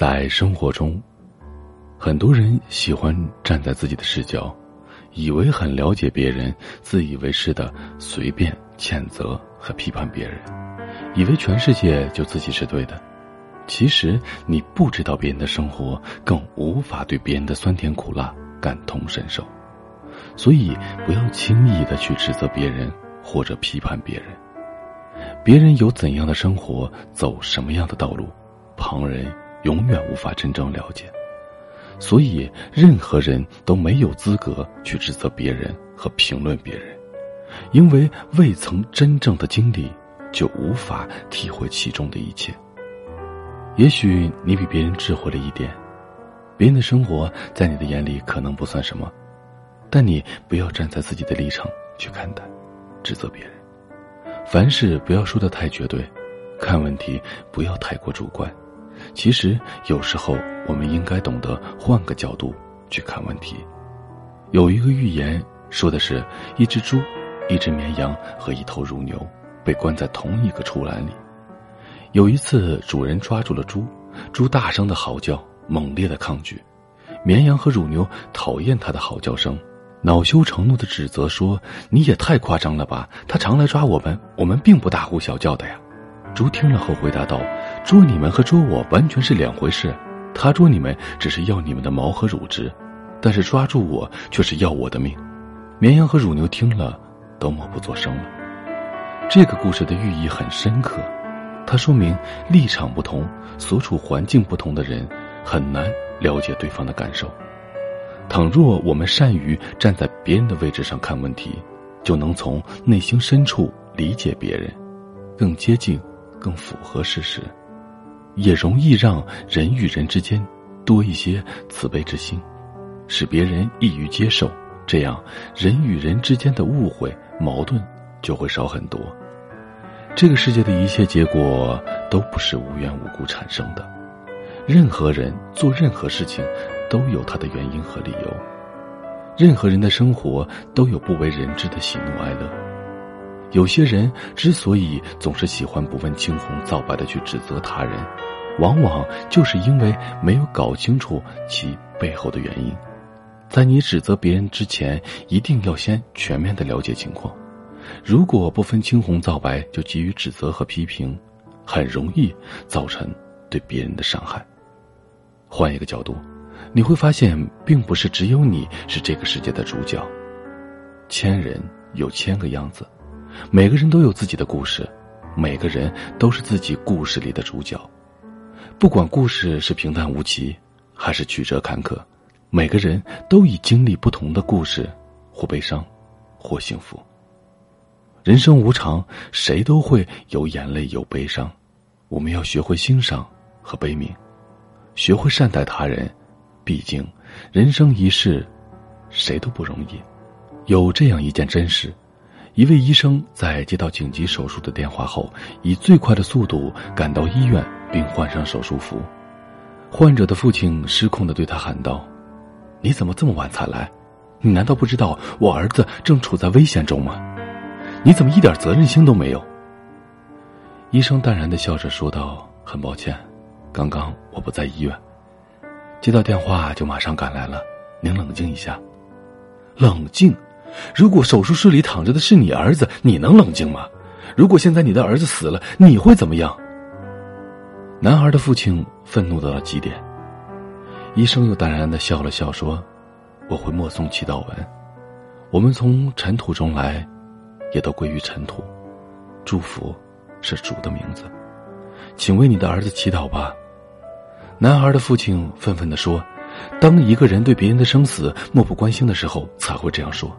在生活中，很多人喜欢站在自己的视角，以为很了解别人，自以为是的随便谴责和批判别人，以为全世界就自己是对的。其实你不知道别人的生活，更无法对别人的酸甜苦辣感同身受，所以不要轻易的去指责别人或者批判别人。别人有怎样的生活，走什么样的道路，旁人。永远无法真正了解，所以任何人都没有资格去指责别人和评论别人，因为未曾真正的经历，就无法体会其中的一切。也许你比别人智慧了一点，别人的生活在你的眼里可能不算什么，但你不要站在自己的立场去看待、指责别人。凡事不要说的太绝对，看问题不要太过主观。其实有时候，我们应该懂得换个角度去看问题。有一个寓言说的是，一只猪、一只绵羊和一头乳牛被关在同一个畜栏里。有一次，主人抓住了猪，猪大声的嚎叫，猛烈的抗拒。绵羊和乳牛讨厌它的嚎叫声，恼羞成怒的指责说：“你也太夸张了吧！他常来抓我们，我们并不大呼小叫的呀。”猪听了后回答道：“捉你们和捉我完全是两回事。他捉你们只是要你们的毛和乳汁，但是抓住我却是要我的命。”绵羊和乳牛听了，都默不作声了。这个故事的寓意很深刻，它说明立场不同、所处环境不同的人，很难了解对方的感受。倘若我们善于站在别人的位置上看问题，就能从内心深处理解别人，更接近。更符合事实，也容易让人与人之间多一些慈悲之心，使别人易于接受。这样，人与人之间的误会、矛盾就会少很多。这个世界的一切结果都不是无缘无故产生的，任何人做任何事情都有他的原因和理由，任何人的生活都有不为人知的喜怒哀乐。有些人之所以总是喜欢不问青红皂白的去指责他人，往往就是因为没有搞清楚其背后的原因。在你指责别人之前，一定要先全面的了解情况。如果不分青红皂白就急于指责和批评，很容易造成对别人的伤害。换一个角度，你会发现，并不是只有你是这个世界的主角，千人有千个样子。每个人都有自己的故事，每个人都是自己故事里的主角。不管故事是平淡无奇，还是曲折坎坷，每个人都已经历不同的故事，或悲伤，或幸福。人生无常，谁都会有眼泪，有悲伤。我们要学会欣赏和悲悯，学会善待他人。毕竟，人生一世，谁都不容易。有这样一件真事。一位医生在接到紧急手术的电话后，以最快的速度赶到医院，并换上手术服。患者的父亲失控的对他喊道：“你怎么这么晚才来？你难道不知道我儿子正处在危险中吗？你怎么一点责任心都没有？”医生淡然的笑着说道：“很抱歉，刚刚我不在医院，接到电话就马上赶来了。您冷静一下，冷静。”如果手术室里躺着的是你儿子，你能冷静吗？如果现在你的儿子死了，你会怎么样？男孩的父亲愤怒到了极点。医生又淡然的笑了笑，说：“我会默诵祈祷文。我们从尘土中来，也都归于尘土。祝福是主的名字，请为你的儿子祈祷吧。”男孩的父亲愤愤的说：“当一个人对别人的生死漠不关心的时候，才会这样说。”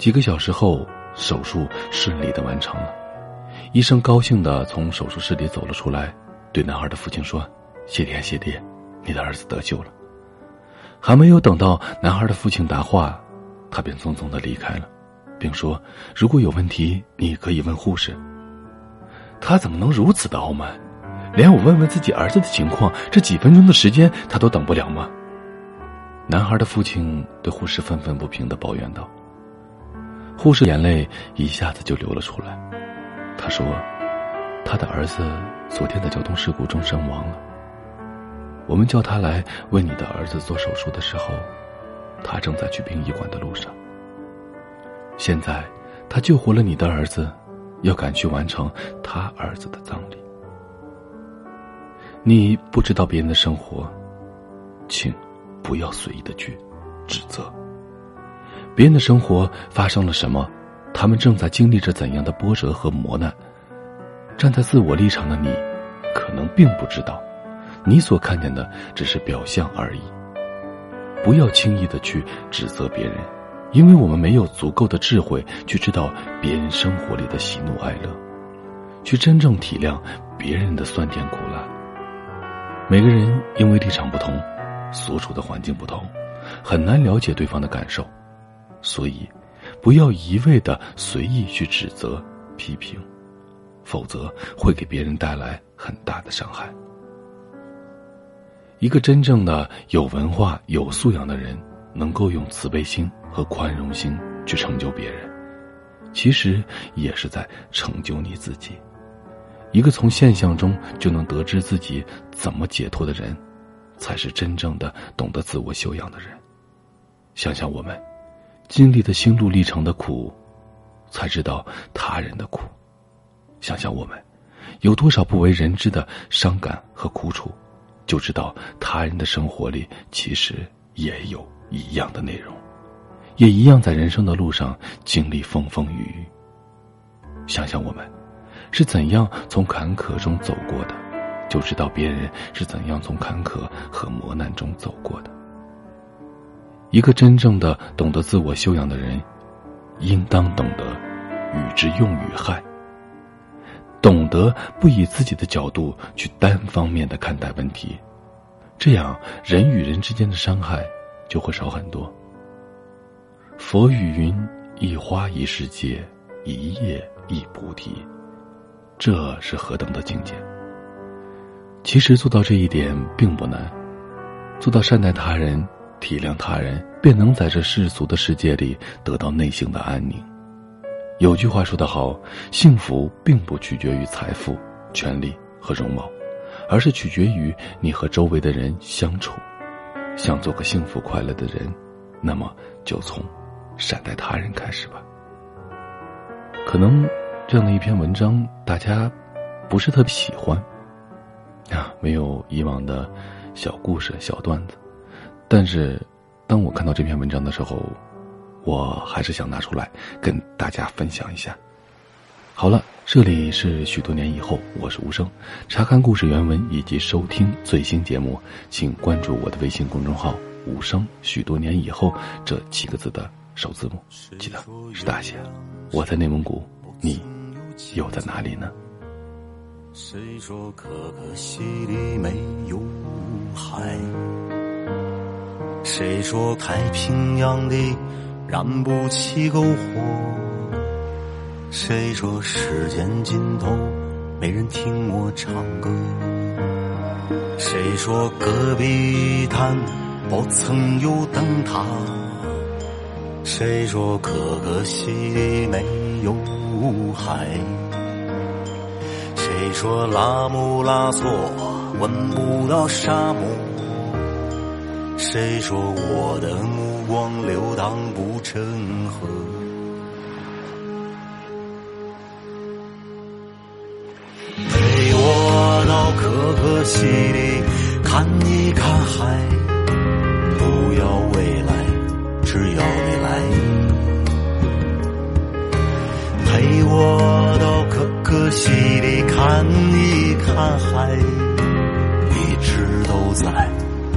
几个小时后，手术顺利的完成了。医生高兴的从手术室里走了出来，对男孩的父亲说：“谢天谢地，你的儿子得救了。”还没有等到男孩的父亲答话，他便匆匆的离开了，并说：“如果有问题，你可以问护士。”他怎么能如此的傲慢？连我问问自己儿子的情况，这几分钟的时间他都等不了吗？男孩的父亲对护士愤愤不平的抱怨道。护士眼泪一下子就流了出来，他说：“他的儿子昨天在交通事故中身亡了。”我们叫他来为你的儿子做手术的时候，他正在去殡仪馆的路上。现在，他救活了你的儿子，要赶去完成他儿子的葬礼。你不知道别人的生活，请不要随意的去指责。别人的生活发生了什么，他们正在经历着怎样的波折和磨难，站在自我立场的你，可能并不知道。你所看见的只是表象而已。不要轻易的去指责别人，因为我们没有足够的智慧去知道别人生活里的喜怒哀乐，去真正体谅别人的酸甜苦辣。每个人因为立场不同，所处的环境不同，很难了解对方的感受，所以不要一味的随意去指责、批评，否则会给别人带来很大的伤害。一个真正的有文化、有素养的人，能够用慈悲心和宽容心去成就别人，其实也是在成就你自己。一个从现象中就能得知自己怎么解脱的人，才是真正的懂得自我修养的人。想想我们经历的心路历程的苦，才知道他人的苦；想想我们有多少不为人知的伤感和苦楚。就知道他人的生活里其实也有一样的内容，也一样在人生的路上经历风风雨雨。想想我们是怎样从坎坷中走过的，就知道别人是怎样从坎坷和磨难中走过的。一个真正的懂得自我修养的人，应当懂得与之用与害。懂得不以自己的角度去单方面的看待问题，这样人与人之间的伤害就会少很多。佛语云：“一花一世界，一叶一菩提。”这是何等的境界！其实做到这一点并不难，做到善待他人、体谅他人，便能在这世俗的世界里得到内心的安宁。有句话说得好，幸福并不取决于财富、权力和容貌，而是取决于你和周围的人相处。想做个幸福快乐的人，那么就从善待他人开始吧。可能这样的一篇文章大家不是特别喜欢啊，没有以往的小故事、小段子，但是当我看到这篇文章的时候。我还是想拿出来跟大家分享一下。好了，这里是许多年以后，我是无声。查看故事原文以及收听最新节目，请关注我的微信公众号“无声”。许多年以后这七个字的首字母，记得是大写。我在内蒙古，你又在哪里呢？谁说可可西里没有海？谁说太平洋里？燃不起篝火，谁说时间尽头没人听我唱歌？谁说戈壁滩不曾有灯塔？谁说可可西里没有海？谁说拉姆拉措闻不到沙漠？谁说我的目光流淌不成河？陪我到可可西里看一看海，不要未来，只要你来。陪我到可可西里看一看海，一直都在。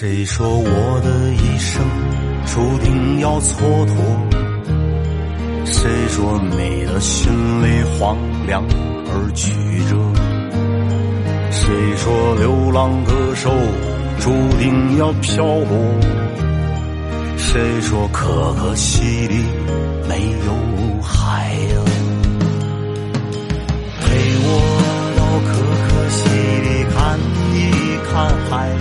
谁说我的一生注定要蹉跎？谁说美的心里荒凉而曲折？谁说流浪歌手注定要漂泊？谁说可可西里没有海？陪我到可可西里看一看海，